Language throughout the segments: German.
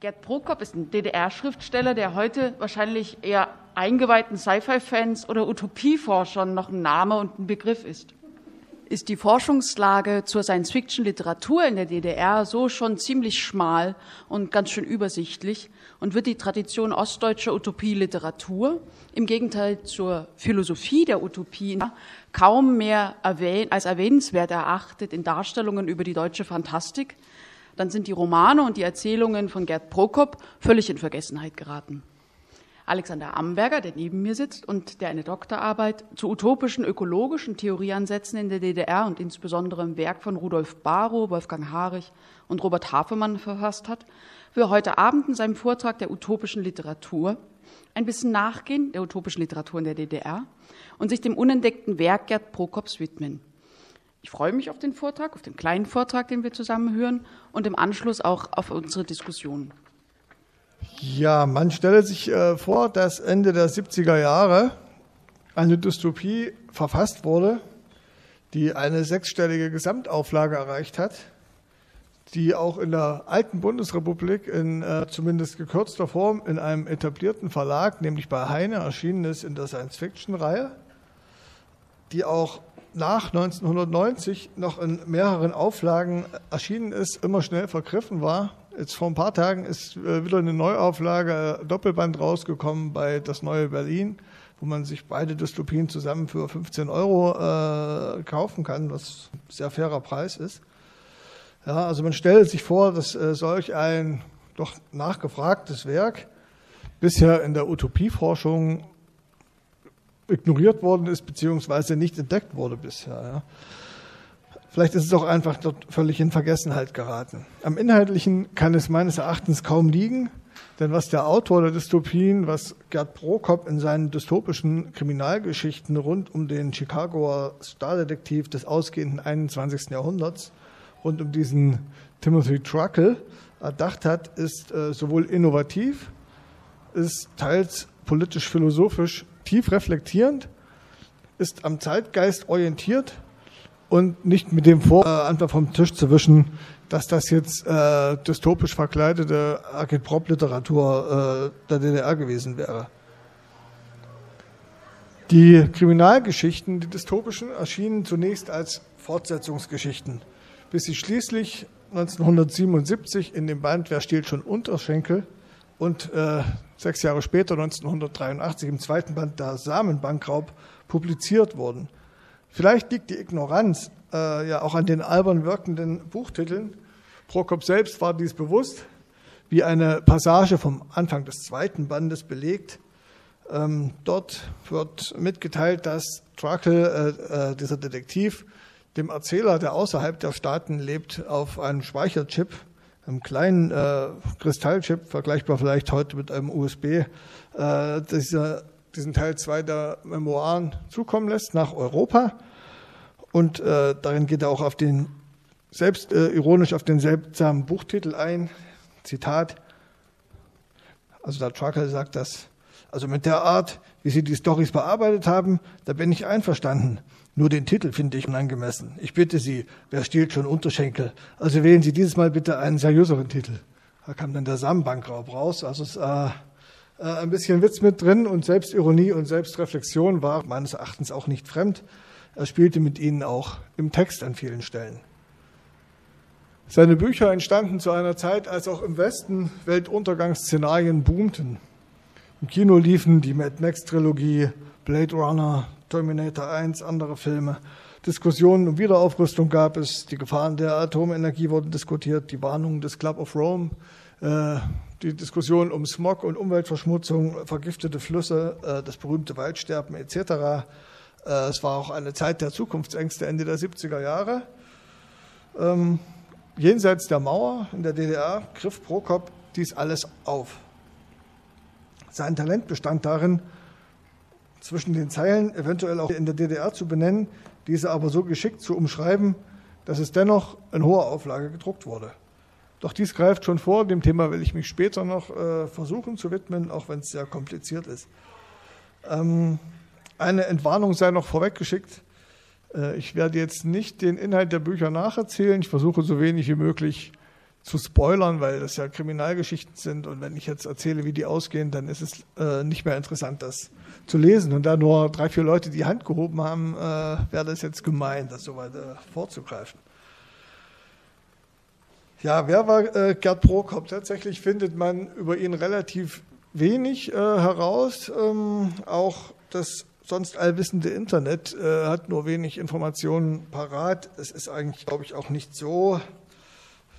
Gerd Prokop ist ein DDR-Schriftsteller, der heute wahrscheinlich eher eingeweihten Sci-Fi-Fans oder Utopieforschern noch ein Name und ein Begriff ist. Ist die Forschungslage zur Science-Fiction-Literatur in der DDR so schon ziemlich schmal und ganz schön übersichtlich und wird die Tradition ostdeutscher Utopie-Literatur im Gegenteil zur Philosophie der Utopie kaum mehr erwähnt, als erwähnenswert erachtet in Darstellungen über die deutsche Fantastik, dann sind die Romane und die Erzählungen von Gerd Prokop völlig in Vergessenheit geraten. Alexander Amberger, der neben mir sitzt und der eine Doktorarbeit zu utopischen ökologischen Theorieansätzen in der DDR und insbesondere im Werk von Rudolf Barrow, Wolfgang Harich und Robert Hafemann verfasst hat, will heute Abend in seinem Vortrag der utopischen Literatur ein bisschen nachgehen, der utopischen Literatur in der DDR, und sich dem unentdeckten Werk Gerd Prokops widmen. Ich freue mich auf den Vortrag, auf den kleinen Vortrag, den wir zusammen hören, und im Anschluss auch auf unsere Diskussion. Ja, man stelle sich äh, vor, dass Ende der 70er Jahre eine Dystopie verfasst wurde, die eine sechsstellige Gesamtauflage erreicht hat, die auch in der alten Bundesrepublik in äh, zumindest gekürzter Form in einem etablierten Verlag, nämlich bei Heine, erschienen ist in der Science-Fiction-Reihe, die auch nach 1990 noch in mehreren Auflagen erschienen ist, immer schnell vergriffen war. Jetzt vor ein paar Tagen ist äh, wieder eine Neuauflage, äh, Doppelband rausgekommen bei Das Neue Berlin, wo man sich beide Dystopien zusammen für 15 Euro äh, kaufen kann, was ein sehr fairer Preis ist. Ja, also man stellt sich vor, dass äh, solch ein doch nachgefragtes Werk bisher in der Utopieforschung ignoriert worden ist, beziehungsweise nicht entdeckt wurde bisher. Ja. Vielleicht ist es auch einfach dort völlig in Vergessenheit geraten. Am Inhaltlichen kann es meines Erachtens kaum liegen, denn was der Autor der Dystopien, was Gerd Prokop in seinen dystopischen Kriminalgeschichten rund um den Chicagoer Stardetektiv des ausgehenden 21. Jahrhunderts, rund um diesen Timothy Truckle erdacht hat, ist äh, sowohl innovativ, ist teils politisch-philosophisch tief reflektierend, ist am Zeitgeist orientiert und nicht mit dem Vor äh, einfach vom Tisch zu wischen, dass das jetzt äh, dystopisch verkleidete Agitprop-Literatur äh, der DDR gewesen wäre. Die Kriminalgeschichten, die dystopischen, erschienen zunächst als Fortsetzungsgeschichten, bis sie schließlich 1977 in dem Band Wer stiehlt schon Unterschenkel und äh, sechs Jahre später, 1983, im zweiten Band der Samenbankraub publiziert wurden. Vielleicht liegt die Ignoranz äh, ja auch an den albern wirkenden Buchtiteln. Prokop selbst war dies bewusst, wie eine Passage vom Anfang des zweiten Bandes belegt. Ähm, dort wird mitgeteilt, dass Truckle, äh, äh, dieser Detektiv, dem Erzähler, der außerhalb der Staaten lebt, auf einem Speicherchip einem kleinen äh, Kristallchip, vergleichbar vielleicht heute mit einem USB, äh, dieser, diesen Teil 2 der Memoiren zukommen lässt nach Europa. Und äh, darin geht er auch auf den, selbst äh, ironisch auf den seltsamen Buchtitel ein. Zitat. Also der Trucker sagt das. Also mit der Art, wie Sie die Stories bearbeitet haben, da bin ich einverstanden. Nur den Titel finde ich unangemessen. Ich bitte Sie, wer stiehlt schon Unterschenkel? Also wählen Sie dieses Mal bitte einen seriöseren Titel. Da kam dann der Samenbankraub raus. Also es äh, äh, ein bisschen Witz mit drin und Selbstironie und Selbstreflexion war meines Erachtens auch nicht fremd. Er spielte mit ihnen auch im Text an vielen Stellen. Seine Bücher entstanden zu einer Zeit, als auch im Westen Weltuntergangsszenarien boomten. Im Kino liefen die Mad Max Trilogie, Blade Runner, Terminator 1, andere Filme. Diskussionen um Wiederaufrüstung gab es, die Gefahren der Atomenergie wurden diskutiert, die Warnungen des Club of Rome, äh, die Diskussion um Smog und Umweltverschmutzung, vergiftete Flüsse, äh, das berühmte Waldsterben etc. Äh, es war auch eine Zeit der Zukunftsängste Ende der 70er Jahre. Ähm, jenseits der Mauer in der DDR griff Prokop dies alles auf. Sein Talent bestand darin, zwischen den Zeilen eventuell auch in der DDR zu benennen, diese aber so geschickt zu umschreiben, dass es dennoch in hoher Auflage gedruckt wurde. Doch dies greift schon vor, dem Thema will ich mich später noch äh, versuchen zu widmen, auch wenn es sehr kompliziert ist. Ähm, eine Entwarnung sei noch vorweggeschickt. Äh, ich werde jetzt nicht den Inhalt der Bücher nacherzählen. Ich versuche so wenig wie möglich zu spoilern, weil das ja Kriminalgeschichten sind und wenn ich jetzt erzähle, wie die ausgehen, dann ist es äh, nicht mehr interessant, das zu lesen. Und da nur drei, vier Leute die Hand gehoben haben, äh, wäre das jetzt gemein, das so weit äh, vorzugreifen. Ja, wer war äh, Gerd Prokop? Tatsächlich findet man über ihn relativ wenig äh, heraus. Ähm, auch das sonst allwissende Internet äh, hat nur wenig Informationen parat. Es ist eigentlich, glaube ich, auch nicht so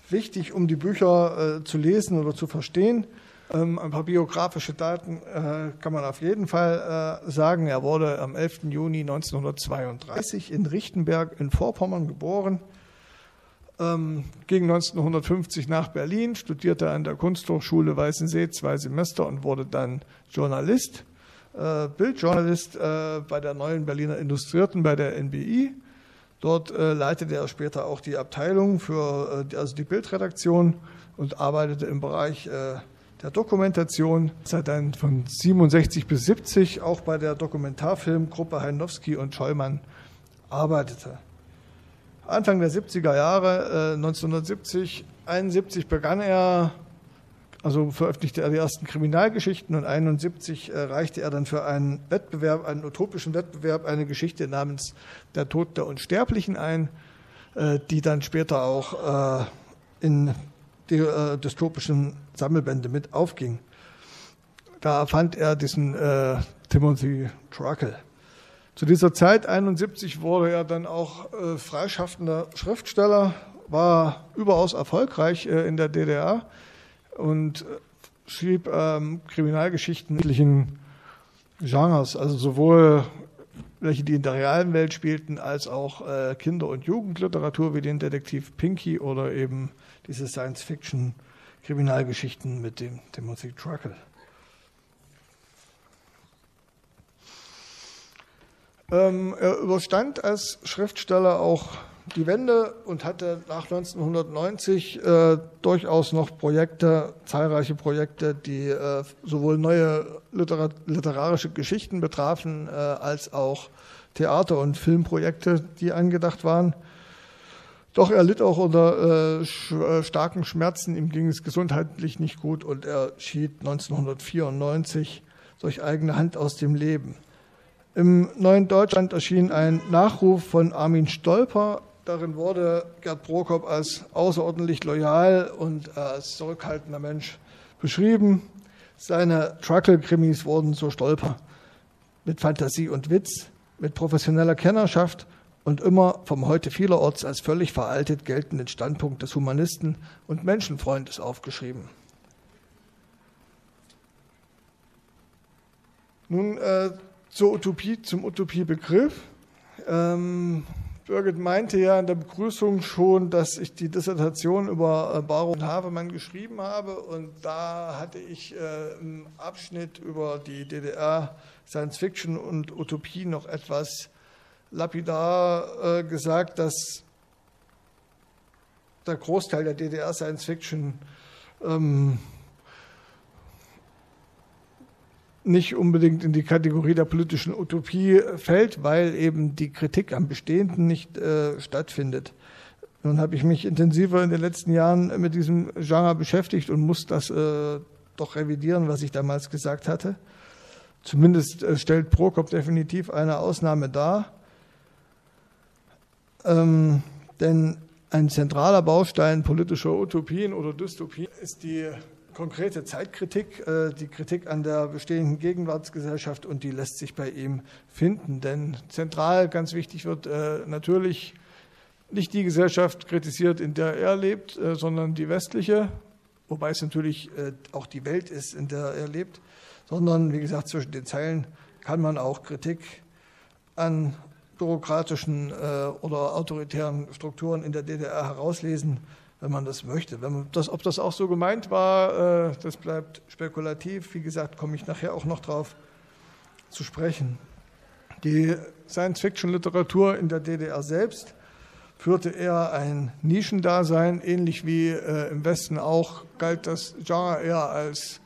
wichtig, um die Bücher äh, zu lesen oder zu verstehen. Ähm, ein paar biografische Daten äh, kann man auf jeden Fall äh, sagen. Er wurde am 11. Juni 1932 in Richtenberg in Vorpommern geboren ähm, ging 1950 nach Berlin, studierte an der Kunsthochschule Weißensee zwei Semester und wurde dann Journalist, äh, Bildjournalist äh, bei der neuen Berliner Illustrierten bei der NBI. Dort äh, leitete er später auch die Abteilung für äh, also die Bildredaktion und arbeitete im Bereich der Dokumentation. Er dann von 67 bis 70 auch bei der Dokumentarfilmgruppe Heinowski und Schollmann arbeitete. Anfang der 70er Jahre, äh, 1970, 71 begann er, also veröffentlichte er die ersten Kriminalgeschichten und 71 äh, reichte er dann für einen Wettbewerb, einen utopischen Wettbewerb, eine Geschichte namens Der Tod der Unsterblichen ein, äh, die dann später auch äh, in die äh, dystopischen Sammelbände mit aufging. Da fand er diesen äh, Timothy Truckle. Zu dieser Zeit, 71, wurde er dann auch äh, freischaffender Schriftsteller, war überaus erfolgreich äh, in der DDR und äh, schrieb ähm, Kriminalgeschichten in Genres, also sowohl welche, die in der realen Welt spielten, als auch äh, Kinder- und Jugendliteratur wie den Detektiv Pinky oder eben diese Science-Fiction-Kriminalgeschichten mit dem Timothy Truckle. Ähm, er überstand als Schriftsteller auch die Wende und hatte nach 1990 äh, durchaus noch Projekte, zahlreiche Projekte, die äh, sowohl neue Literar literarische Geschichten betrafen, äh, als auch Theater- und Filmprojekte, die angedacht waren. Doch er litt auch unter äh, sch äh, starken Schmerzen, ihm ging es gesundheitlich nicht gut und er schied 1994 durch eigene Hand aus dem Leben. Im Neuen Deutschland erschien ein Nachruf von Armin Stolper. Darin wurde Gerd Prokop als außerordentlich loyal und als zurückhaltender Mensch beschrieben. Seine Truckle-Krimis wurden so Stolper mit Fantasie und Witz, mit professioneller Kennerschaft und immer vom heute vielerorts als völlig veraltet geltenden Standpunkt des Humanisten und Menschenfreundes aufgeschrieben. Nun äh, zur Utopie, zum Utopiebegriff. Ähm, Birgit meinte ja in der Begrüßung schon, dass ich die Dissertation über äh, Baron und Havemann geschrieben habe und da hatte ich äh, im Abschnitt über die DDR Science Fiction und Utopie noch etwas lapidar äh, gesagt, dass der Großteil der DDR Science Fiction ähm, nicht unbedingt in die Kategorie der politischen Utopie fällt, weil eben die Kritik am Bestehenden nicht äh, stattfindet. Nun habe ich mich intensiver in den letzten Jahren mit diesem Genre beschäftigt und muss das äh, doch revidieren, was ich damals gesagt hatte. Zumindest äh, stellt Prokop definitiv eine Ausnahme dar. Ähm, denn ein zentraler Baustein politischer Utopien oder Dystopien ist die konkrete Zeitkritik, äh, die Kritik an der bestehenden Gegenwartsgesellschaft und die lässt sich bei ihm finden. Denn zentral, ganz wichtig wird äh, natürlich nicht die Gesellschaft kritisiert, in der er lebt, äh, sondern die westliche, wobei es natürlich auch die Welt ist, in der er lebt, sondern wie gesagt, zwischen den Zeilen kann man auch Kritik an bürokratischen oder autoritären Strukturen in der DDR herauslesen wenn man das möchte. Man das, ob das auch so gemeint war, äh, das bleibt spekulativ. Wie gesagt, komme ich nachher auch noch drauf zu sprechen. Die Science-Fiction-Literatur in der DDR selbst führte eher ein Nischendasein, ähnlich wie äh, im Westen auch galt das Genre eher als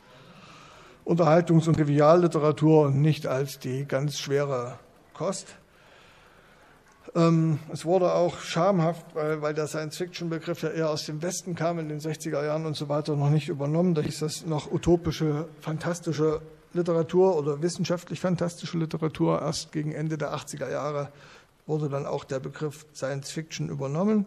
Unterhaltungs- und Trivialliteratur und nicht als die ganz schwere Kost. Ähm, es wurde auch schamhaft, weil, weil der Science-Fiction-Begriff ja eher aus dem Westen kam, in den 60er Jahren und so weiter, noch nicht übernommen. Da hieß das noch utopische, fantastische Literatur oder wissenschaftlich fantastische Literatur. Erst gegen Ende der 80er Jahre wurde dann auch der Begriff Science-Fiction übernommen.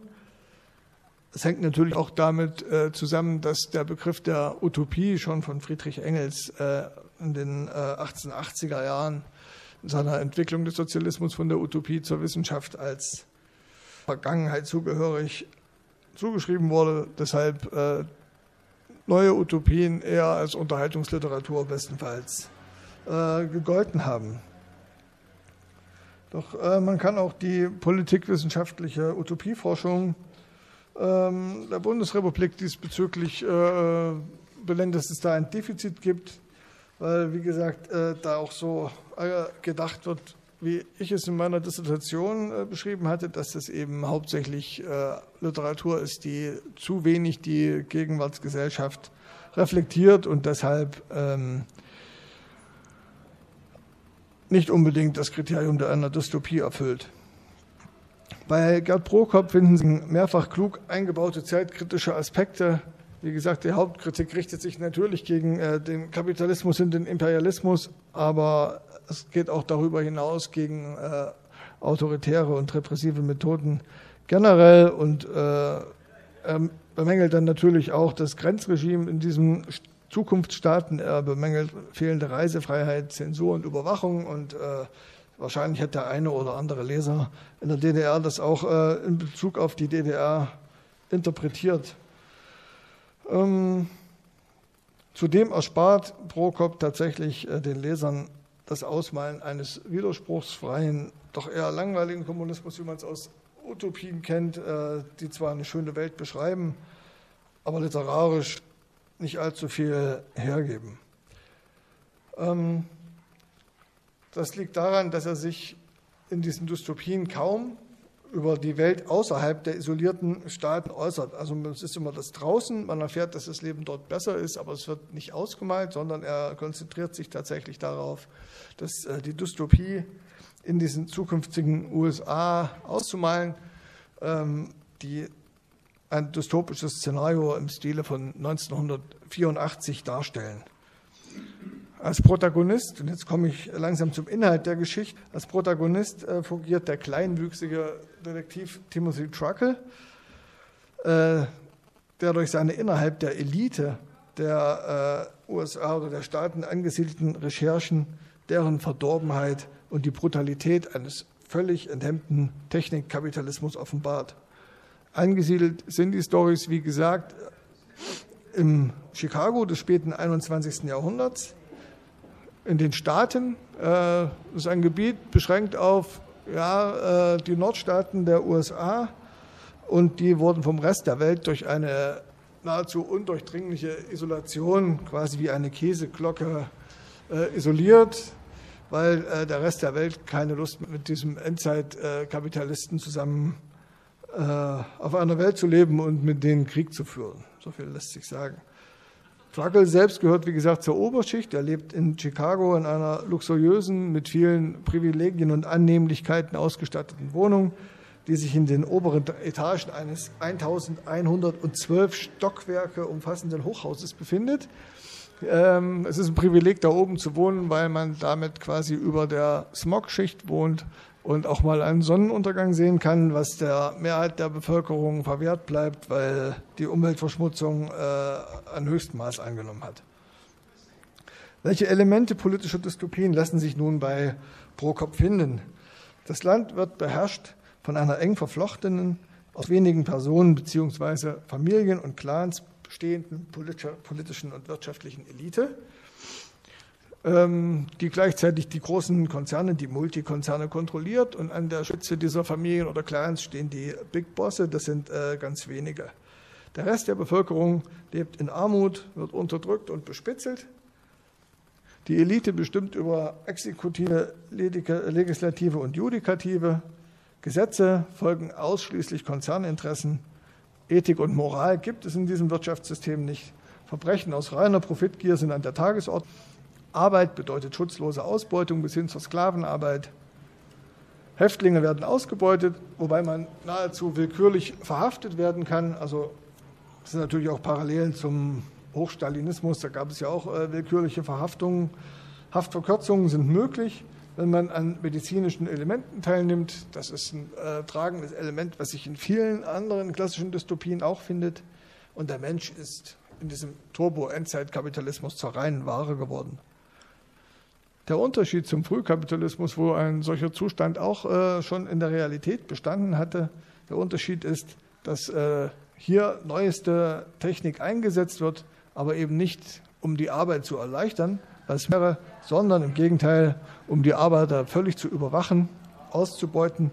Es hängt natürlich auch damit äh, zusammen, dass der Begriff der Utopie schon von Friedrich Engels äh, in den äh, 1880er Jahren seiner Entwicklung des Sozialismus von der Utopie zur Wissenschaft als Vergangenheit zugehörig zugeschrieben wurde. Deshalb äh, neue Utopien eher als Unterhaltungsliteratur bestenfalls äh, gegolten haben. Doch äh, man kann auch die politikwissenschaftliche Utopieforschung ähm, der Bundesrepublik diesbezüglich äh, benennen, dass es da ein Defizit gibt weil, wie gesagt, äh, da auch so äh, gedacht wird, wie ich es in meiner Dissertation äh, beschrieben hatte, dass das eben hauptsächlich Literatur ist, die zu wenig die Gegenwartsgesellschaft reflektiert und deshalb ähm, nicht unbedingt das Kriterium der einer Dystopie erfüllt. Bei Gerd Prokop finden Sie mehrfach klug eingebaute zeitkritische Aspekte wie gesagt, die Hauptkritik richtet sich natürlich gegen äh, den Kapitalismus und den Imperialismus, aber es geht auch darüber hinaus gegen äh, autoritäre und repressive Methoden generell und äh, er bemängelt dann natürlich auch das Grenzregime in diesen Zukunftsstaaten. Er bemängelt fehlende Reisefreiheit, Zensur und Überwachung und äh, wahrscheinlich hat der eine oder andere Leser in der DDR das auch äh, in Bezug auf die DDR interpretiert. Ähm, zudem erspart Prokop tatsächlich äh, den Lesern das Ausmalen eines widerspruchsfreien, doch eher langweiligen Kommunismus, wie man es aus Utopien kennt, äh, die zwar eine schöne Welt beschreiben, aber literarisch nicht allzu viel hergeben. Ähm, das liegt daran, dass er sich in diesen Dystopien kaum über die Welt außerhalb der isolierten Staaten äußert. Also es ist immer das draußen, man erfährt, dass das Leben dort besser ist, aber es wird nicht ausgemalt, sondern er konzentriert sich tatsächlich darauf, dass äh, die Dystopie in diesen zukünftigen USA auszumalen, ähm, die ein dystopisches Szenario im Stile von 1984 darstellen. Als Protagonist, und jetzt komme ich langsam zum Inhalt der Geschichte, als Protagonist äh, fungiert der kleinwüchsige Detektiv Timothy Truckle, äh, der durch seine innerhalb der Elite der äh, USA oder der Staaten angesiedelten Recherchen deren Verdorbenheit und die Brutalität eines völlig enthemmten Technikkapitalismus offenbart. Angesiedelt sind die Stories, wie gesagt, im Chicago des späten 21. Jahrhunderts, in den Staaten. Das ist ein Gebiet beschränkt auf ja, äh, die Nordstaaten der USA und die wurden vom Rest der Welt durch eine nahezu undurchdringliche Isolation, quasi wie eine Käseglocke, äh, isoliert, weil äh, der Rest der Welt keine Lust mit diesem Endzeitkapitalisten zusammen auf einer Welt zu leben und mit denen Krieg zu führen. So viel lässt sich sagen. Truckle selbst gehört, wie gesagt, zur Oberschicht. Er lebt in Chicago in einer luxuriösen, mit vielen Privilegien und Annehmlichkeiten ausgestatteten Wohnung, die sich in den oberen Etagen eines 1112 Stockwerke umfassenden Hochhauses befindet. Ähm, es ist ein Privileg, da oben zu wohnen, weil man damit quasi über der Smogschicht wohnt und auch mal einen Sonnenuntergang sehen kann, was der Mehrheit der Bevölkerung verwehrt bleibt, weil die Umweltverschmutzung äh, ein Höchstmaß angenommen hat. Welche Elemente politischer Dystopien lassen sich nun bei Prokop finden? Das Land wird beherrscht von einer eng verflochtenen, aus wenigen Personen bzw. Familien und Clans bestehenden politischen und wirtschaftlichen Elite die gleichzeitig die großen Konzerne, die Multikonzerne kontrolliert. Und an der Spitze dieser Familien oder Clans stehen die Big Bosse, das sind äh, ganz wenige. Der Rest der Bevölkerung lebt in Armut, wird unterdrückt und bespitzelt. Die Elite bestimmt über Exekutive, Legislative und Judikative. Gesetze folgen ausschließlich Konzerninteressen. Ethik und Moral gibt es in diesem Wirtschaftssystem nicht. Verbrechen aus reiner Profitgier sind an der Tagesordnung. Arbeit bedeutet schutzlose Ausbeutung bis hin zur Sklavenarbeit. Häftlinge werden ausgebeutet, wobei man nahezu willkürlich verhaftet werden kann. Also das sind natürlich auch Parallelen zum Hochstalinismus. Da gab es ja auch äh, willkürliche Verhaftungen. Haftverkürzungen sind möglich, wenn man an medizinischen Elementen teilnimmt. Das ist ein äh, tragendes Element, was sich in vielen anderen klassischen Dystopien auch findet. Und der Mensch ist in diesem Turbo-Endzeitkapitalismus zur reinen Ware geworden. Der Unterschied zum Frühkapitalismus, wo ein solcher Zustand auch äh, schon in der Realität bestanden hatte, der Unterschied ist, dass äh, hier neueste Technik eingesetzt wird, aber eben nicht, um die Arbeit zu erleichtern, was wäre, sondern im Gegenteil, um die Arbeiter völlig zu überwachen, auszubeuten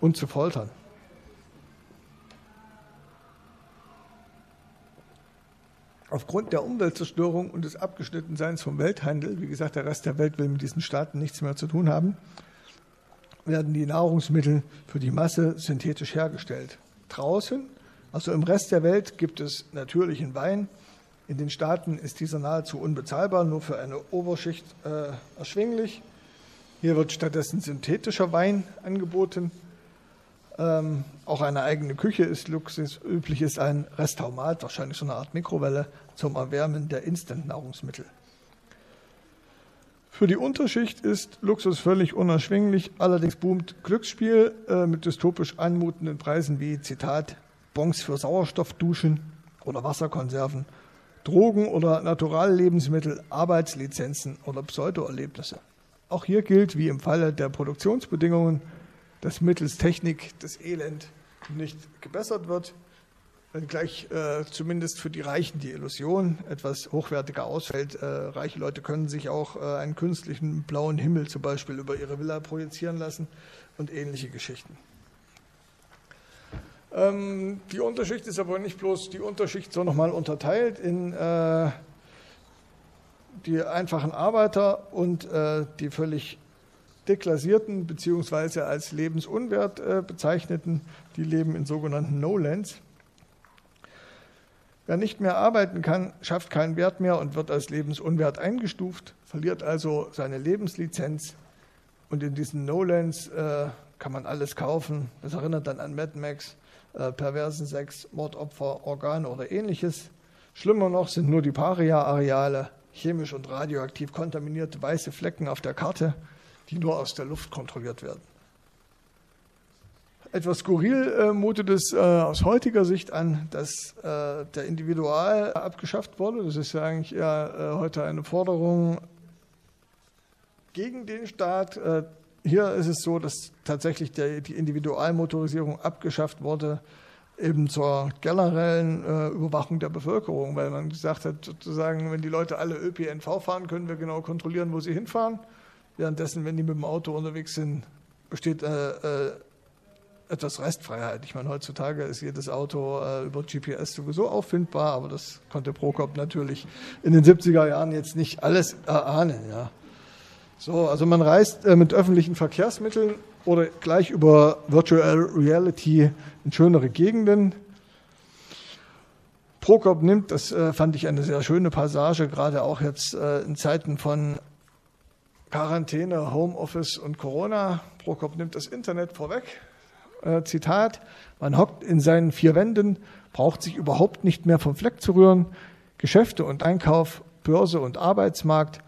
und zu foltern. Aufgrund der Umweltzerstörung und des Abgeschnittenseins vom Welthandel, wie gesagt, der Rest der Welt will mit diesen Staaten nichts mehr zu tun haben, werden die Nahrungsmittel für die Masse synthetisch hergestellt. Draußen, also im Rest der Welt, gibt es natürlichen Wein. In den Staaten ist dieser nahezu unbezahlbar, nur für eine Oberschicht äh, erschwinglich. Hier wird stattdessen synthetischer Wein angeboten. Ähm, auch eine eigene Küche ist Luxus. Üblich ist ein Restaumat, wahrscheinlich so eine Art Mikrowelle zum Erwärmen der Instant-Nahrungsmittel. Für die Unterschicht ist Luxus völlig unerschwinglich, allerdings boomt Glücksspiel äh, mit dystopisch anmutenden Preisen wie Zitat Bons für Sauerstoffduschen oder Wasserkonserven, Drogen oder Naturallebensmittel, Arbeitslizenzen oder Pseudoerlebnisse. Auch hier gilt, wie im Falle der Produktionsbedingungen, dass mittels Technik das Elend nicht gebessert wird, wenngleich äh, zumindest für die Reichen die Illusion etwas hochwertiger ausfällt. Äh, reiche Leute können sich auch äh, einen künstlichen blauen Himmel zum Beispiel über ihre Villa projizieren lassen und ähnliche Geschichten. Ähm, die Unterschicht ist aber nicht bloß die Unterschicht, sondern nochmal unterteilt in äh, die einfachen Arbeiter und äh, die völlig deklassierten bzw. als lebensunwert äh, bezeichneten, die leben in sogenannten No-Lands. Wer nicht mehr arbeiten kann, schafft keinen Wert mehr und wird als lebensunwert eingestuft, verliert also seine Lebenslizenz. Und in diesen No-Lands äh, kann man alles kaufen. Das erinnert dann an Mad Max, äh, perversen Sex, Mordopfer, Organe oder ähnliches. Schlimmer noch sind nur die Paria-Areale, chemisch und radioaktiv kontaminierte weiße Flecken auf der Karte, die nur aus der Luft kontrolliert werden. Etwas skurril äh, mutet es äh, aus heutiger Sicht an, dass äh, der Individual abgeschafft wurde. Das ist ja eigentlich eher äh, heute eine Forderung gegen den Staat. Äh, hier ist es so, dass tatsächlich der, die Individualmotorisierung abgeschafft wurde, eben zur generellen äh, Überwachung der Bevölkerung, weil man gesagt hat, sozusagen, wenn die Leute alle ÖPNV fahren, können wir genau kontrollieren, wo sie hinfahren. Währenddessen, wenn die mit dem Auto unterwegs sind, besteht äh, etwas Restfreiheit. Ich meine, heutzutage ist jedes Auto äh, über GPS sowieso auffindbar, aber das konnte Prokop natürlich in den 70er Jahren jetzt nicht alles erahnen. Ja. So, also man reist äh, mit öffentlichen Verkehrsmitteln oder gleich über Virtual Reality in schönere Gegenden. Prokop nimmt, das äh, fand ich eine sehr schöne Passage, gerade auch jetzt äh, in Zeiten von Quarantäne, Homeoffice und Corona. Prokop nimmt das Internet vorweg. Äh, Zitat, man hockt in seinen vier Wänden, braucht sich überhaupt nicht mehr vom Fleck zu rühren. Geschäfte und Einkauf, Börse und Arbeitsmarkt,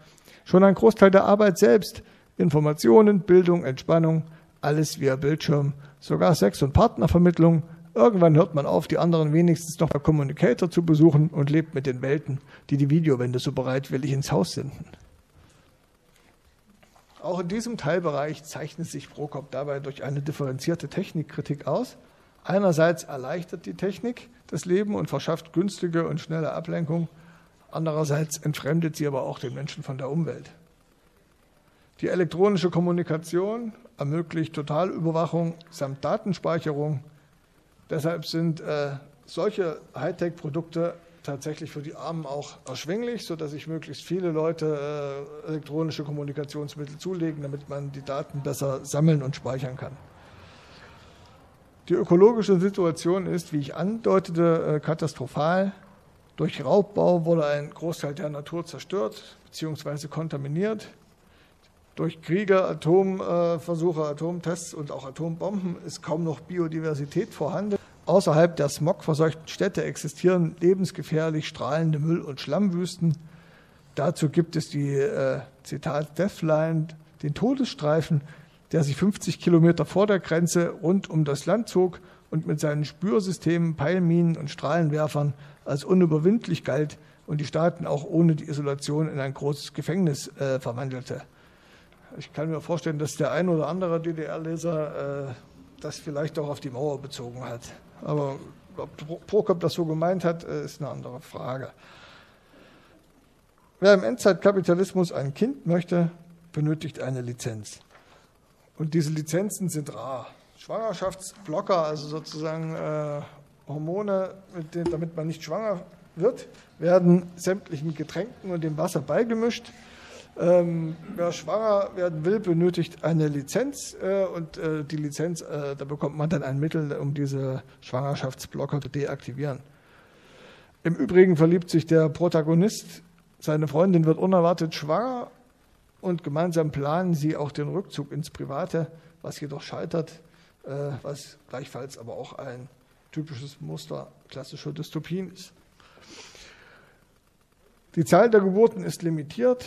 schon ein Großteil der Arbeit selbst, Informationen, Bildung, Entspannung, alles via Bildschirm, sogar Sex- und Partnervermittlung. Irgendwann hört man auf, die anderen wenigstens noch per Communicator zu besuchen und lebt mit den Welten, die die Videowände so bereitwillig ins Haus senden. Auch in diesem Teilbereich zeichnet sich Prokop dabei durch eine differenzierte Technikkritik aus. Einerseits erleichtert die Technik das Leben und verschafft günstige und schnelle Ablenkung. Andererseits entfremdet sie aber auch den Menschen von der Umwelt. Die elektronische Kommunikation ermöglicht Totalüberwachung samt Datenspeicherung. Deshalb sind äh, solche Hightech-Produkte tatsächlich für die Armen auch erschwinglich, sodass sich möglichst viele Leute äh, elektronische Kommunikationsmittel zulegen, damit man die Daten besser sammeln und speichern kann. Die ökologische Situation ist, wie ich andeutete, äh, katastrophal. Durch Raubbau wurde ein Großteil der Natur zerstört bzw. kontaminiert. Durch Kriege, Atomversuche, Atomtests und auch Atombomben ist kaum noch Biodiversität vorhanden. Außerhalb der smogverseuchten Städte existieren lebensgefährlich strahlende Müll- und Schlammwüsten. Dazu gibt es die, äh, Zitat, Deathline, den Todesstreifen, der sich 50 Kilometer vor der Grenze rund um das Land zog und mit seinen Spürsystemen, Peilminen und Strahlenwerfern als unüberwindlich galt und die Staaten auch ohne die Isolation in ein großes Gefängnis äh, verwandelte. Ich kann mir vorstellen, dass der ein oder andere DDR-Leser äh, das vielleicht auch auf die Mauer bezogen hat. Aber ob Prokop das so gemeint hat, äh, ist eine andere Frage. Wer im Endzeitkapitalismus ein Kind möchte, benötigt eine Lizenz. Und diese Lizenzen sind rar. Schwangerschaftsblocker, also sozusagen äh, Hormone, denen, damit man nicht schwanger wird, werden sämtlichen Getränken und dem Wasser beigemischt. Ähm, wer schwanger werden will, benötigt eine Lizenz äh, und äh, die Lizenz, äh, da bekommt man dann ein Mittel, um diese Schwangerschaftsblocker zu deaktivieren. Im Übrigen verliebt sich der Protagonist, seine Freundin wird unerwartet schwanger und gemeinsam planen sie auch den Rückzug ins Private, was jedoch scheitert, äh, was gleichfalls aber auch ein typisches Muster klassischer Dystopien ist. Die Zahl der Geburten ist limitiert,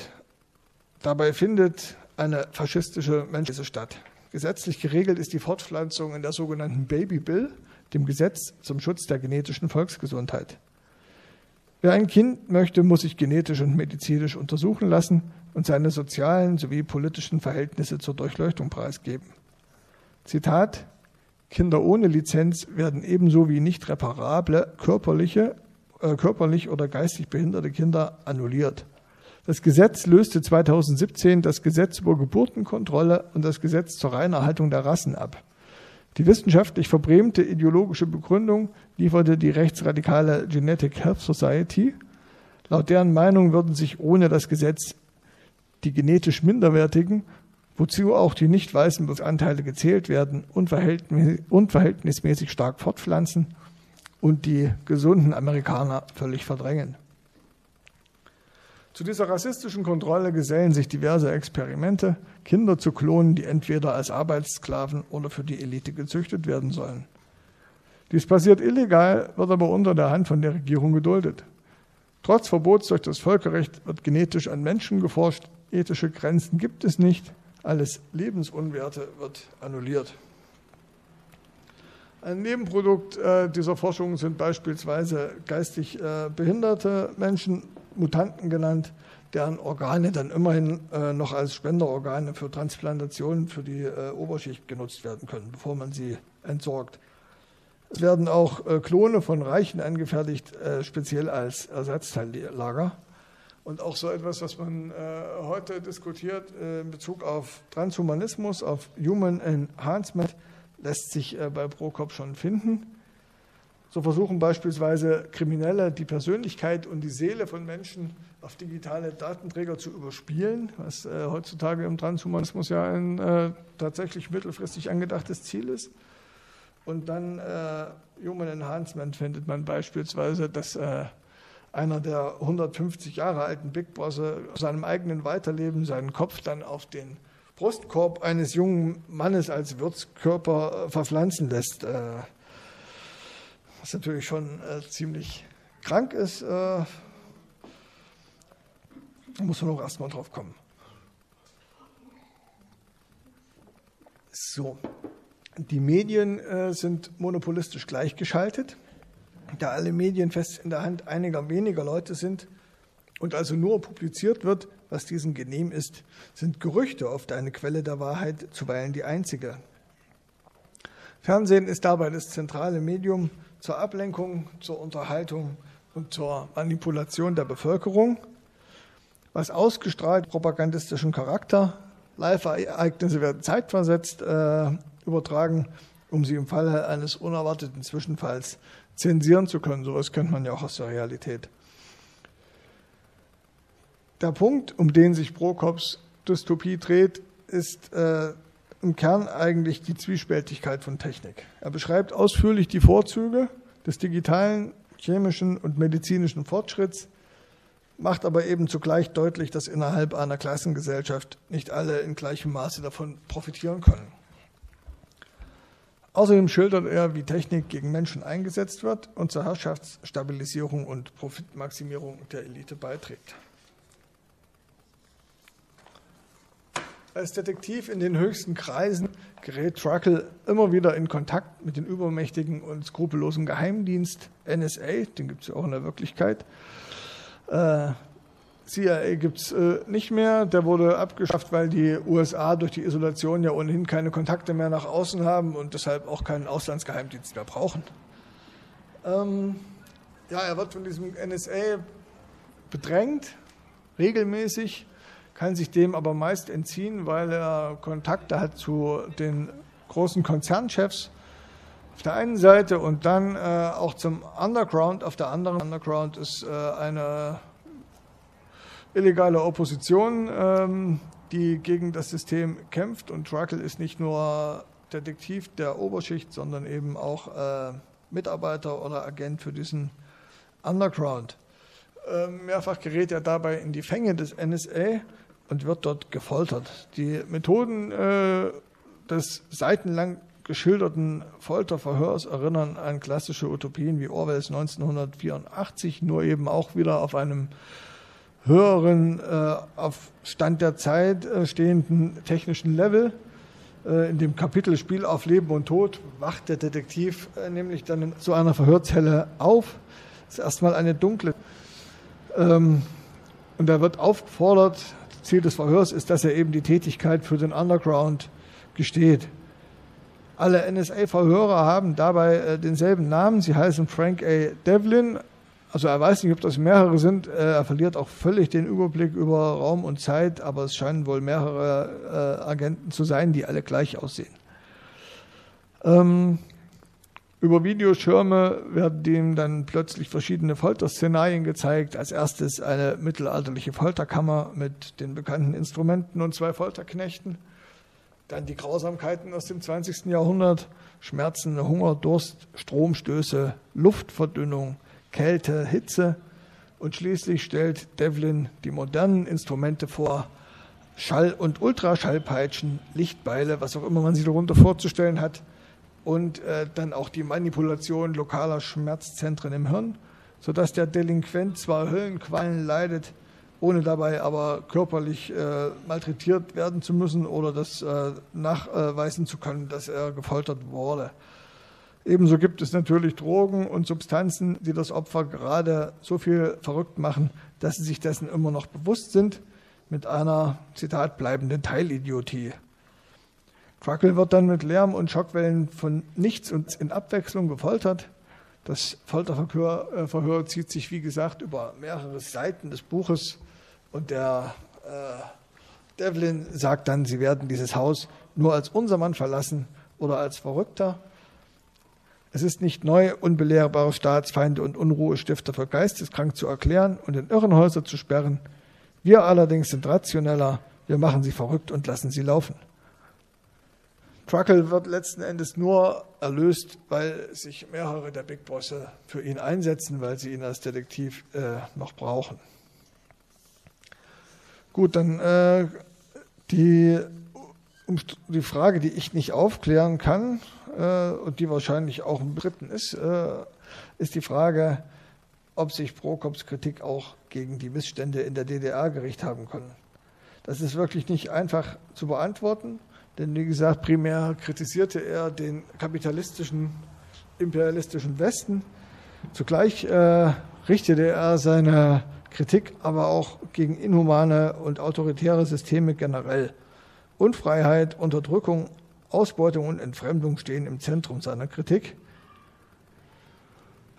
Dabei findet eine faschistische Menschenlese statt. Gesetzlich geregelt ist die Fortpflanzung in der sogenannten Baby Bill, dem Gesetz zum Schutz der genetischen Volksgesundheit. Wer ein Kind möchte, muss sich genetisch und medizinisch untersuchen lassen und seine sozialen sowie politischen Verhältnisse zur Durchleuchtung preisgeben. Zitat Kinder ohne Lizenz werden ebenso wie nicht reparable körperliche, äh, körperlich oder geistig behinderte Kinder annulliert. Das Gesetz löste 2017 das Gesetz über Geburtenkontrolle und das Gesetz zur Reinerhaltung der Rassen ab. Die wissenschaftlich verbrämte ideologische Begründung lieferte die rechtsradikale Genetic Health Society. Laut deren Meinung würden sich ohne das Gesetz die genetisch Minderwertigen, wozu auch die nicht weißen Anteile gezählt werden, unverhältnismäßig stark fortpflanzen und die gesunden Amerikaner völlig verdrängen. Zu dieser rassistischen Kontrolle gesellen sich diverse Experimente, Kinder zu klonen, die entweder als Arbeitssklaven oder für die Elite gezüchtet werden sollen. Dies passiert illegal, wird aber unter der Hand von der Regierung geduldet. Trotz Verbots durch das Völkerrecht wird genetisch an Menschen geforscht, ethische Grenzen gibt es nicht, alles Lebensunwerte wird annulliert. Ein Nebenprodukt äh, dieser Forschung sind beispielsweise geistig äh, behinderte Menschen, Mutanten genannt, deren Organe dann immerhin äh, noch als Spenderorgane für Transplantationen für die äh, Oberschicht genutzt werden können, bevor man sie entsorgt. Es werden auch äh, Klone von Reichen angefertigt, äh, speziell als Ersatzteillager. Und auch so etwas, was man äh, heute diskutiert äh, in Bezug auf Transhumanismus, auf Human Enhancement, lässt sich bei Prokop schon finden. So versuchen beispielsweise Kriminelle die Persönlichkeit und die Seele von Menschen auf digitale Datenträger zu überspielen, was äh, heutzutage im Transhumanismus ja ein äh, tatsächlich mittelfristig angedachtes Ziel ist. Und dann äh, Human Enhancement findet man beispielsweise, dass äh, einer der 150 Jahre alten Big Bosse seinem eigenen Weiterleben seinen Kopf dann auf den Brustkorb eines jungen Mannes als Wirtskörper äh, verpflanzen lässt. Was natürlich schon äh, ziemlich krank ist, äh, muss man auch erstmal drauf kommen. So, die Medien äh, sind monopolistisch gleichgeschaltet. Da alle Medien fest in der Hand einiger weniger Leute sind und also nur publiziert wird, was diesen genehm ist, sind Gerüchte oft eine Quelle der Wahrheit, zuweilen die einzige. Fernsehen ist dabei das zentrale Medium zur Ablenkung, zur Unterhaltung und zur Manipulation der Bevölkerung, was ausgestrahlt propagandistischen Charakter. Live-Ereignisse werden zeitversetzt äh, übertragen, um sie im Falle eines unerwarteten Zwischenfalls zensieren zu können. Sowas kennt man ja auch aus der Realität. Der Punkt, um den sich Prokops Dystopie dreht, ist äh, im Kern eigentlich die Zwiespältigkeit von Technik. Er beschreibt ausführlich die Vorzüge des digitalen, chemischen und medizinischen Fortschritts, macht aber eben zugleich deutlich, dass innerhalb einer Klassengesellschaft nicht alle in gleichem Maße davon profitieren können. Außerdem schildert er, wie Technik gegen Menschen eingesetzt wird und zur Herrschaftsstabilisierung und Profitmaximierung der Elite beiträgt. Als Detektiv in den höchsten Kreisen gerät Truckle immer wieder in Kontakt mit dem übermächtigen und skrupellosen Geheimdienst NSA, den gibt es ja auch in der Wirklichkeit. Äh, CIA gibt es äh, nicht mehr, der wurde abgeschafft, weil die USA durch die Isolation ja ohnehin keine Kontakte mehr nach außen haben und deshalb auch keinen Auslandsgeheimdienst mehr brauchen. Ähm, ja, er wird von diesem NSA bedrängt, regelmäßig kann sich dem aber meist entziehen, weil er Kontakte hat zu den großen Konzernchefs auf der einen Seite und dann äh, auch zum Underground auf der anderen. Underground ist äh, eine illegale Opposition, ähm, die gegen das System kämpft und Truckle ist nicht nur Detektiv der Oberschicht, sondern eben auch äh, Mitarbeiter oder Agent für diesen Underground. Ähm, mehrfach gerät er dabei in die Fänge des NSA und wird dort gefoltert. Die Methoden äh, des seitenlang geschilderten Folterverhörs erinnern an klassische Utopien wie Orwells 1984, nur eben auch wieder auf einem höheren, äh, auf Stand der Zeit äh, stehenden technischen Level. Äh, in dem Kapitel Spiel auf Leben und Tod wacht der Detektiv äh, nämlich dann in so einer Verhörzelle auf. Das ist erstmal eine dunkle. Ähm, und er wird aufgefordert, Ziel des Verhörs ist, dass er eben die Tätigkeit für den Underground gesteht. Alle NSA-Verhörer haben dabei äh, denselben Namen. Sie heißen Frank A. Devlin. Also er weiß nicht, ob das mehrere sind. Äh, er verliert auch völlig den Überblick über Raum und Zeit, aber es scheinen wohl mehrere äh, Agenten zu sein, die alle gleich aussehen. Ähm, über Videoschirme werden dem dann plötzlich verschiedene Folterszenarien gezeigt. Als erstes eine mittelalterliche Folterkammer mit den bekannten Instrumenten und zwei Folterknechten. Dann die Grausamkeiten aus dem 20. Jahrhundert, Schmerzen, Hunger, Durst, Stromstöße, Luftverdünnung, Kälte, Hitze. Und schließlich stellt Devlin die modernen Instrumente vor, Schall- und Ultraschallpeitschen, Lichtbeile, was auch immer man sich darunter vorzustellen hat, und äh, dann auch die Manipulation lokaler Schmerzzentren im Hirn, sodass der Delinquent zwar Höllenquallen leidet, ohne dabei aber körperlich äh, malträtiert werden zu müssen oder das äh, nachweisen zu können, dass er gefoltert wurde. Ebenso gibt es natürlich Drogen und Substanzen, die das Opfer gerade so viel verrückt machen, dass sie sich dessen immer noch bewusst sind, mit einer, Zitat, bleibenden Teilidiotie. Truckle wird dann mit Lärm und Schockwellen von nichts und in Abwechslung gefoltert. Das Folterverhör äh, zieht sich, wie gesagt, über mehrere Seiten des Buches und der äh, Devlin sagt dann, sie werden dieses Haus nur als unser Mann verlassen oder als Verrückter. Es ist nicht neu, unbelehrbare Staatsfeinde und Unruhestifter für geisteskrank zu erklären und in Irrenhäuser zu sperren. Wir allerdings sind rationeller, wir machen sie verrückt und lassen sie laufen. Truckle wird letzten Endes nur erlöst, weil sich mehrere der Big Bosse für ihn einsetzen, weil sie ihn als Detektiv äh, noch brauchen. Gut, dann äh, die, um, die Frage, die ich nicht aufklären kann äh, und die wahrscheinlich auch im Dritten ist, äh, ist die Frage, ob sich Prokops Kritik auch gegen die Missstände in der DDR gerichtet haben können. Das ist wirklich nicht einfach zu beantworten. Denn wie gesagt, primär kritisierte er den kapitalistischen, imperialistischen Westen. Zugleich äh, richtete er seine Kritik aber auch gegen inhumane und autoritäre Systeme generell. Unfreiheit, Unterdrückung, Ausbeutung und Entfremdung stehen im Zentrum seiner Kritik.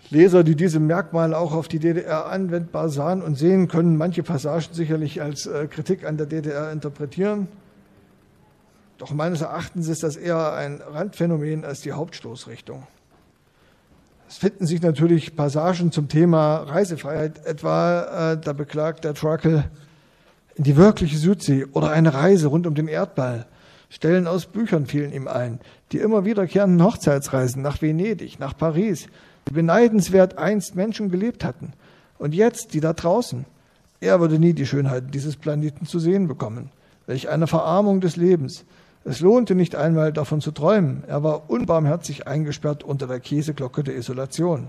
Leser, die diese Merkmale auch auf die DDR anwendbar sahen und sehen, können manche Passagen sicherlich als äh, Kritik an der DDR interpretieren. Doch meines Erachtens ist das eher ein Randphänomen als die Hauptstoßrichtung. Es finden sich natürlich Passagen zum Thema Reisefreiheit, etwa äh, da beklagt der Truckle in die wirkliche Südsee oder eine Reise rund um den Erdball. Stellen aus Büchern fielen ihm ein, die immer wiederkehrenden Hochzeitsreisen nach Venedig, nach Paris, die beneidenswert einst Menschen gelebt hatten. Und jetzt die da draußen. Er würde nie die Schönheiten dieses Planeten zu sehen bekommen. Welch eine Verarmung des Lebens. Es lohnte nicht einmal davon zu träumen. Er war unbarmherzig eingesperrt unter der Käseglocke der Isolation.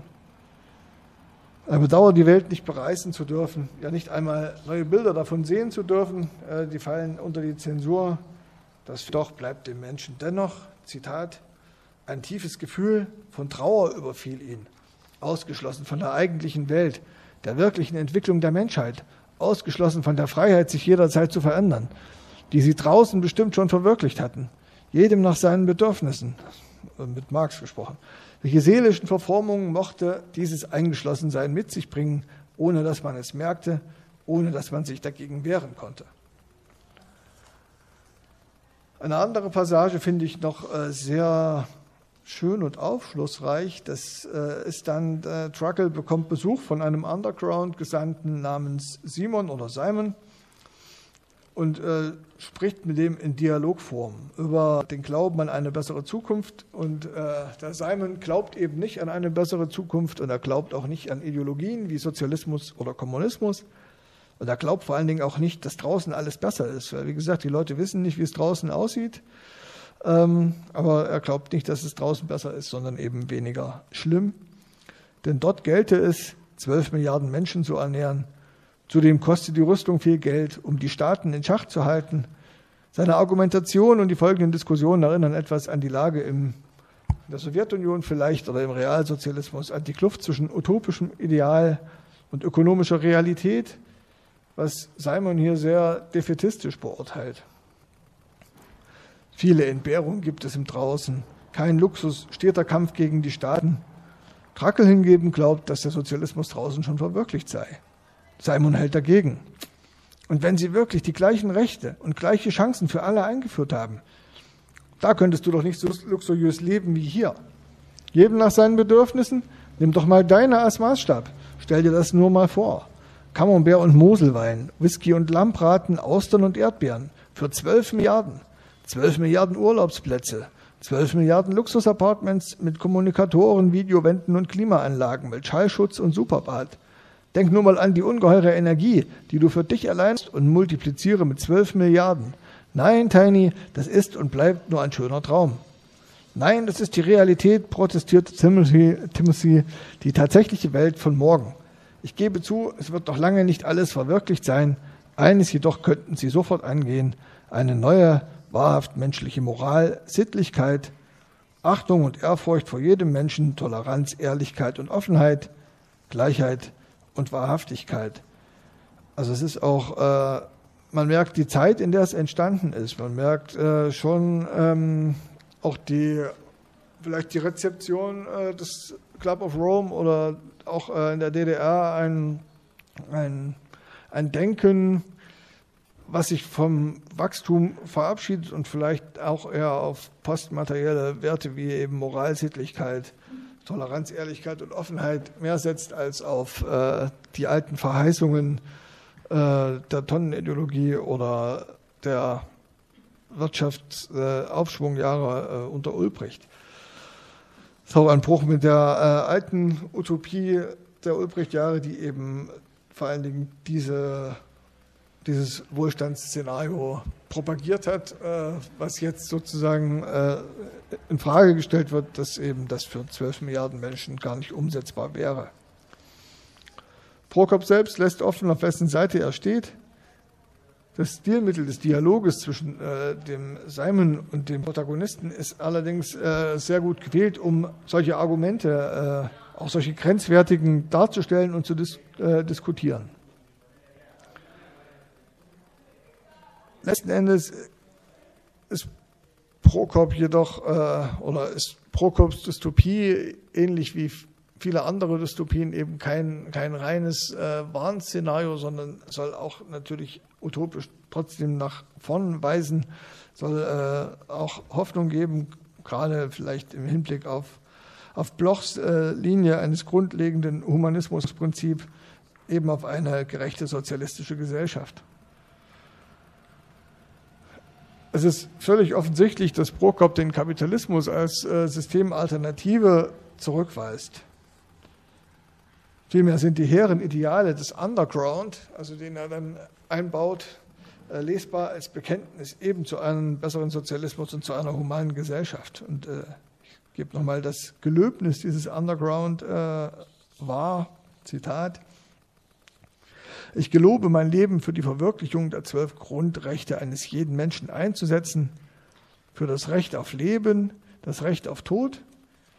Er bedauert, die Welt nicht bereisen zu dürfen, ja nicht einmal neue Bilder davon sehen zu dürfen. Äh, die fallen unter die Zensur. Das doch bleibt dem Menschen dennoch, Zitat, ein tiefes Gefühl von Trauer überfiel ihn, ausgeschlossen von der eigentlichen Welt, der wirklichen Entwicklung der Menschheit, ausgeschlossen von der Freiheit, sich jederzeit zu verändern, die sie draußen bestimmt schon verwirklicht hatten, jedem nach seinen Bedürfnissen, mit Marx gesprochen. Welche seelischen Verformungen mochte dieses Eingeschlossensein mit sich bringen, ohne dass man es merkte, ohne dass man sich dagegen wehren konnte? Eine andere Passage finde ich noch äh, sehr schön und aufschlussreich. Das äh, ist dann, äh, Truckle bekommt Besuch von einem Underground-Gesandten namens Simon oder Simon und äh, spricht mit dem in Dialogform über den Glauben an eine bessere Zukunft. Und äh, der Simon glaubt eben nicht an eine bessere Zukunft und er glaubt auch nicht an Ideologien wie Sozialismus oder Kommunismus. Und er glaubt vor allen Dingen auch nicht, dass draußen alles besser ist. Weil, wie gesagt, die Leute wissen nicht, wie es draußen aussieht. Ähm, aber er glaubt nicht, dass es draußen besser ist, sondern eben weniger schlimm. Denn dort gelte es, zwölf Milliarden Menschen zu ernähren Zudem kostet die Rüstung viel Geld, um die Staaten in Schach zu halten. Seine Argumentation und die folgenden Diskussionen erinnern etwas an die Lage in der Sowjetunion vielleicht oder im Realsozialismus, an die Kluft zwischen utopischem Ideal und ökonomischer Realität, was Simon hier sehr defetistisch beurteilt. Viele Entbehrungen gibt es im Draußen, kein Luxus, steter Kampf gegen die Staaten. Krackel hingegen glaubt, dass der Sozialismus draußen schon verwirklicht sei. Simon hält dagegen. Und wenn sie wirklich die gleichen Rechte und gleiche Chancen für alle eingeführt haben, da könntest du doch nicht so luxuriös leben wie hier. Jedem nach seinen Bedürfnissen? Nimm doch mal deine als Maßstab. Stell dir das nur mal vor. Camembert und Moselwein, Whisky und Lambraten, Austern und Erdbeeren für 12 Milliarden. 12 Milliarden Urlaubsplätze, 12 Milliarden Luxusapartments mit Kommunikatoren, Videowänden und Klimaanlagen, mit Schallschutz und Superbad. Denk nur mal an die ungeheure Energie, die du für dich allein und multipliziere mit 12 Milliarden. Nein, Tiny, das ist und bleibt nur ein schöner Traum. Nein, das ist die Realität, protestiert Timothy, Timothy, die tatsächliche Welt von morgen. Ich gebe zu, es wird noch lange nicht alles verwirklicht sein. Eines jedoch könnten Sie sofort angehen, eine neue, wahrhaft menschliche Moral, Sittlichkeit, Achtung und Ehrfurcht vor jedem Menschen, Toleranz, Ehrlichkeit und Offenheit, Gleichheit, und Wahrhaftigkeit. Also es ist auch, äh, man merkt die Zeit, in der es entstanden ist. Man merkt äh, schon ähm, auch die, vielleicht die Rezeption äh, des Club of Rome oder auch äh, in der DDR ein, ein, ein Denken, was sich vom Wachstum verabschiedet und vielleicht auch eher auf postmaterielle Werte wie eben Moralsittlichkeit Toleranz, Ehrlichkeit und Offenheit mehr setzt als auf äh, die alten Verheißungen äh, der Tonnenideologie oder der Wirtschaftsaufschwungjahre äh, unter Ulbricht. Das ist auch ein Bruch mit der äh, alten Utopie der Ulbricht-Jahre, die eben vor allen Dingen diese dieses Wohlstandsszenario propagiert hat, äh, was jetzt sozusagen äh, in Frage gestellt wird, dass eben das für 12 Milliarden Menschen gar nicht umsetzbar wäre. Prokop selbst lässt offen, auf wessen Seite er steht. Das Stilmittel des Dialoges zwischen äh, dem Simon und dem Protagonisten ist allerdings äh, sehr gut gewählt, um solche Argumente, äh, auch solche grenzwertigen darzustellen und zu dis äh, diskutieren. Letzten Endes ist Prokop jedoch, äh, oder ist Prokops Dystopie ähnlich wie viele andere Dystopien eben kein, kein reines äh, Warnszenario, sondern soll auch natürlich utopisch trotzdem nach vorn weisen, soll äh, auch Hoffnung geben, gerade vielleicht im Hinblick auf, auf Blochs äh, Linie eines grundlegenden Humanismusprinzips, eben auf eine gerechte sozialistische Gesellschaft. Es ist völlig offensichtlich, dass Prokop den Kapitalismus als äh, Systemalternative zurückweist. Vielmehr sind die hehren Ideale des Underground, also den er dann einbaut, äh, lesbar als Bekenntnis eben zu einem besseren Sozialismus und zu einer humanen Gesellschaft. Und äh, ich gebe nochmal das Gelöbnis dieses Underground äh, wahr, Zitat. Ich gelobe mein Leben für die Verwirklichung der zwölf Grundrechte eines jeden Menschen einzusetzen, für das Recht auf Leben, das Recht auf Tod,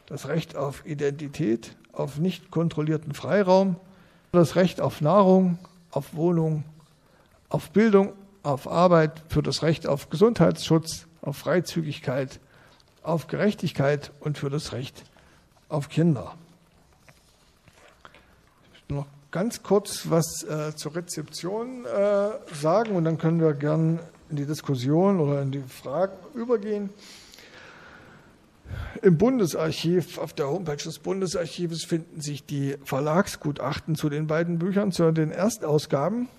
das Recht auf Identität, auf nicht kontrollierten Freiraum, das Recht auf Nahrung, auf Wohnung, auf Bildung, auf Arbeit, für das Recht auf Gesundheitsschutz, auf Freizügigkeit, auf Gerechtigkeit und für das Recht auf Kinder. Ganz kurz was äh, zur Rezeption äh, sagen und dann können wir gern in die Diskussion oder in die Fragen übergehen. Im Bundesarchiv, auf der Homepage des Bundesarchives finden sich die Verlagsgutachten zu den beiden Büchern, zu den Erstausgaben.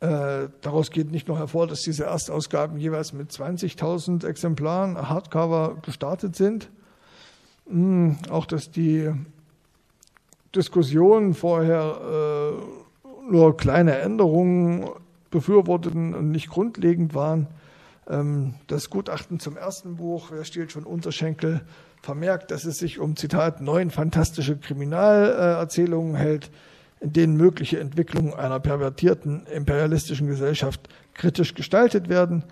Äh, daraus geht nicht nur hervor, dass diese Erstausgaben jeweils mit 20.000 Exemplaren Hardcover gestartet sind, hm, auch dass die Diskussionen vorher äh, nur kleine Änderungen befürworteten und nicht grundlegend waren. Ähm, das Gutachten zum ersten Buch, Wer stiehlt schon Unterschenkel, vermerkt, dass es sich um, Zitat, neun fantastische Kriminalerzählungen hält, in denen mögliche Entwicklungen einer pervertierten imperialistischen Gesellschaft kritisch gestaltet werden.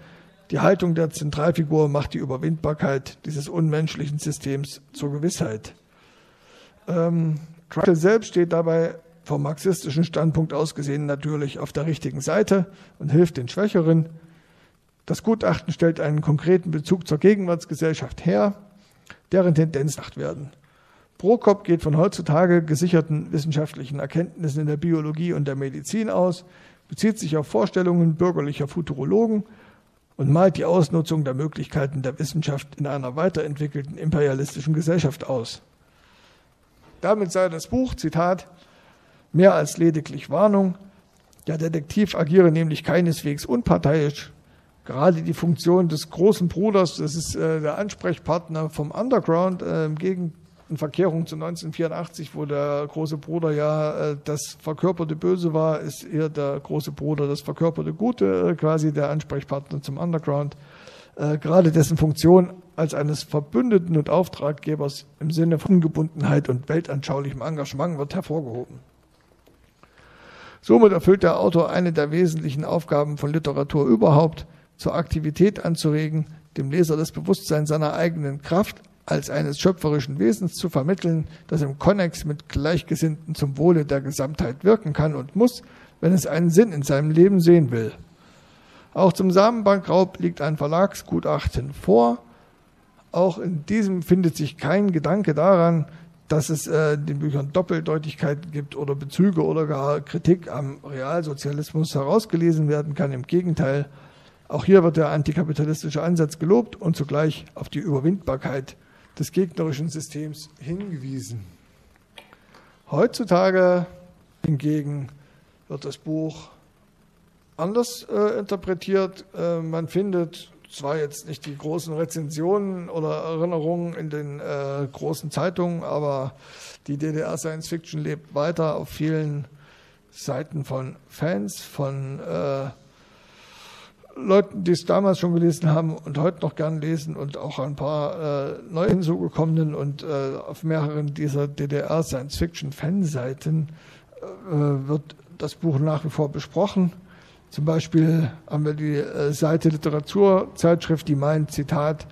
Die Haltung der Zentralfigur macht die Überwindbarkeit dieses unmenschlichen Systems zur Gewissheit. Ähm, Truckle selbst steht dabei vom marxistischen Standpunkt aus gesehen natürlich auf der richtigen Seite und hilft den Schwächeren. Das Gutachten stellt einen konkreten Bezug zur Gegenwartsgesellschaft her, deren Tendenz nach werden. Prokop geht von heutzutage gesicherten wissenschaftlichen Erkenntnissen in der Biologie und der Medizin aus, bezieht sich auf Vorstellungen bürgerlicher Futurologen und malt die Ausnutzung der Möglichkeiten der Wissenschaft in einer weiterentwickelten imperialistischen Gesellschaft aus. Damit sei das Buch, Zitat, mehr als lediglich Warnung. Der Detektiv agiere nämlich keineswegs unparteiisch, gerade die Funktion des großen Bruders, das ist äh, der Ansprechpartner vom Underground, äh, Gegenteil in Verkehrung zu 1984, wo der große Bruder ja äh, das verkörperte Böse war, ist eher der große Bruder das verkörperte Gute, äh, quasi der Ansprechpartner zum Underground. Äh, gerade dessen Funktion als eines Verbündeten und Auftraggebers im Sinne von Ungebundenheit und weltanschaulichem Engagement wird hervorgehoben. Somit erfüllt der Autor eine der wesentlichen Aufgaben von Literatur überhaupt, zur Aktivität anzuregen, dem Leser das Bewusstsein seiner eigenen Kraft als eines schöpferischen Wesens zu vermitteln, das im Konnex mit Gleichgesinnten zum Wohle der Gesamtheit wirken kann und muss, wenn es einen Sinn in seinem Leben sehen will. Auch zum Samenbankraub liegt ein Verlagsgutachten vor. Auch in diesem findet sich kein Gedanke daran, dass es äh, den Büchern Doppeldeutigkeiten gibt oder Bezüge oder gar Kritik am Realsozialismus herausgelesen werden kann. Im Gegenteil, auch hier wird der antikapitalistische Ansatz gelobt und zugleich auf die Überwindbarkeit des gegnerischen Systems hingewiesen. Heutzutage hingegen wird das Buch anders äh, interpretiert. Äh, man findet zwar jetzt nicht die großen Rezensionen oder Erinnerungen in den äh, großen Zeitungen, aber die DDR Science Fiction lebt weiter auf vielen Seiten von Fans, von äh, Leuten, die es damals schon gelesen haben und heute noch gern lesen und auch ein paar äh, neu hinzugekommenen und äh, auf mehreren dieser DDR Science Fiction Fanseiten äh, wird das Buch nach wie vor besprochen. Zum Beispiel haben wir die äh, Seite Literaturzeitschrift, die meint, Zitat,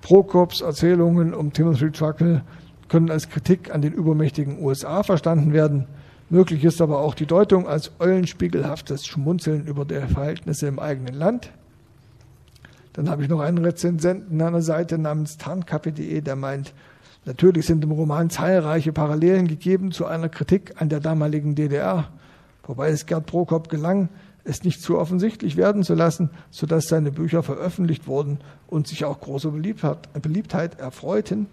Prokops Erzählungen um Timothy Truckle können als Kritik an den übermächtigen USA verstanden werden. Möglich ist aber auch die Deutung als eulenspiegelhaftes Schmunzeln über die Verhältnisse im eigenen Land. Dann habe ich noch einen Rezensenten an der Seite namens tarnkappe.de, der meint, natürlich sind im Roman zahlreiche Parallelen gegeben zu einer Kritik an der damaligen DDR, wobei es Gerd Prokop gelang, es nicht zu offensichtlich werden zu lassen, sodass seine Bücher veröffentlicht wurden und sich auch große Beliebtheit erfreuten.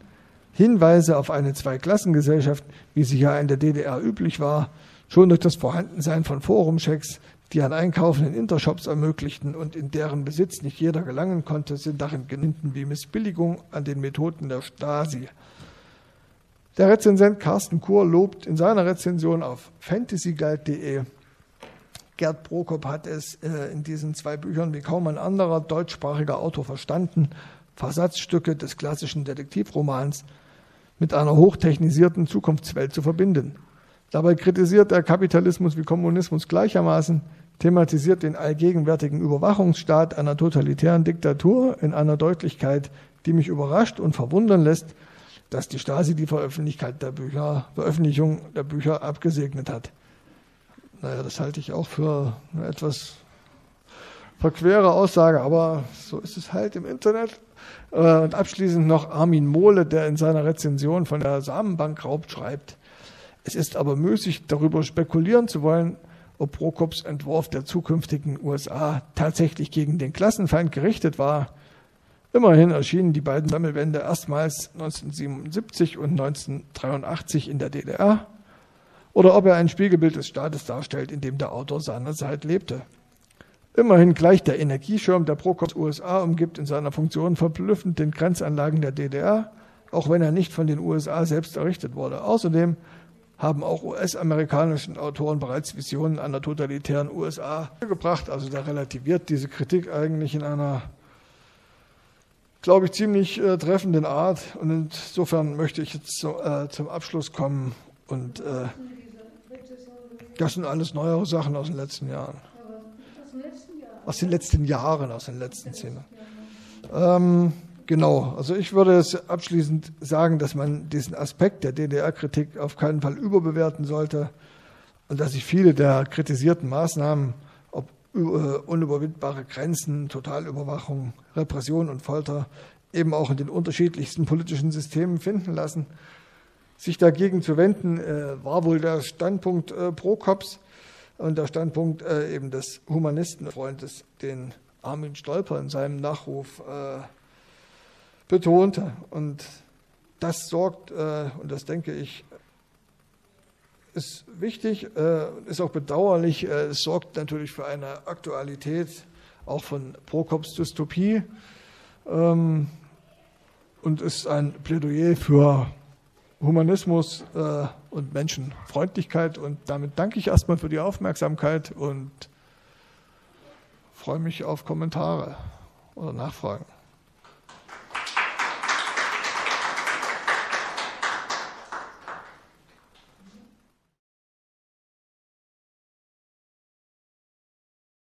Hinweise auf eine Zweiklassengesellschaft, wie sie ja in der DDR üblich war, schon durch das Vorhandensein von Forumchecks, die ein Einkaufen in Intershops ermöglichten und in deren Besitz nicht jeder gelangen konnte, sind darin genannten wie Missbilligung an den Methoden der Stasi. Der Rezensent Carsten Kur lobt in seiner Rezension auf fantasyguide.de Gerd Prokop hat es äh, in diesen zwei Büchern wie kaum ein anderer deutschsprachiger Autor verstanden, Versatzstücke des klassischen Detektivromans mit einer hochtechnisierten Zukunftswelt zu verbinden. Dabei kritisiert er Kapitalismus wie Kommunismus gleichermaßen, thematisiert den allgegenwärtigen Überwachungsstaat einer totalitären Diktatur in einer Deutlichkeit, die mich überrascht und verwundern lässt, dass die Stasi die Veröffentlichung der Bücher, Veröffentlichung der Bücher abgesegnet hat. Naja, das halte ich auch für eine etwas verquere Aussage, aber so ist es halt im Internet. Äh, und abschließend noch Armin Mohle, der in seiner Rezension von der Samenbank Raub schreibt, es ist aber müßig, darüber spekulieren zu wollen, ob Prokops Entwurf der zukünftigen USA tatsächlich gegen den Klassenfeind gerichtet war. Immerhin erschienen die beiden Sammelbände erstmals 1977 und 1983 in der DDR. Oder ob er ein Spiegelbild des Staates darstellt, in dem der Autor seinerzeit lebte. Immerhin gleicht der Energieschirm der Prokops USA umgibt in seiner Funktion verblüffend den Grenzanlagen der DDR, auch wenn er nicht von den USA selbst errichtet wurde. Außerdem haben auch US-amerikanischen Autoren bereits Visionen einer totalitären USA gebracht. Also da relativiert diese Kritik eigentlich in einer, glaube ich, ziemlich äh, treffenden Art. Und insofern möchte ich jetzt so, äh, zum Abschluss kommen. Und äh, das sind alles neuere Sachen aus den letzten Jahren. Aus den letzten Jahren, aus den letzten zehn Jahren. Ähm, Genau, also ich würde es abschließend sagen, dass man diesen Aspekt der DDR-Kritik auf keinen Fall überbewerten sollte und dass sich viele der kritisierten Maßnahmen, ob äh, unüberwindbare Grenzen, Totalüberwachung, Repression und Folter, eben auch in den unterschiedlichsten politischen Systemen finden lassen. Sich dagegen zu wenden, äh, war wohl der Standpunkt äh, Prokops und der Standpunkt eben des Humanistenfreundes, den Armin Stolper in seinem Nachruf betonte. Und das sorgt, äh, und das denke ich, ist wichtig, äh, ist auch bedauerlich, äh, es sorgt natürlich für eine Aktualität auch von Prokops Dystopie ähm, und ist ein Plädoyer für Humanismus und Menschenfreundlichkeit. Und damit danke ich erstmal für die Aufmerksamkeit und freue mich auf Kommentare oder Nachfragen.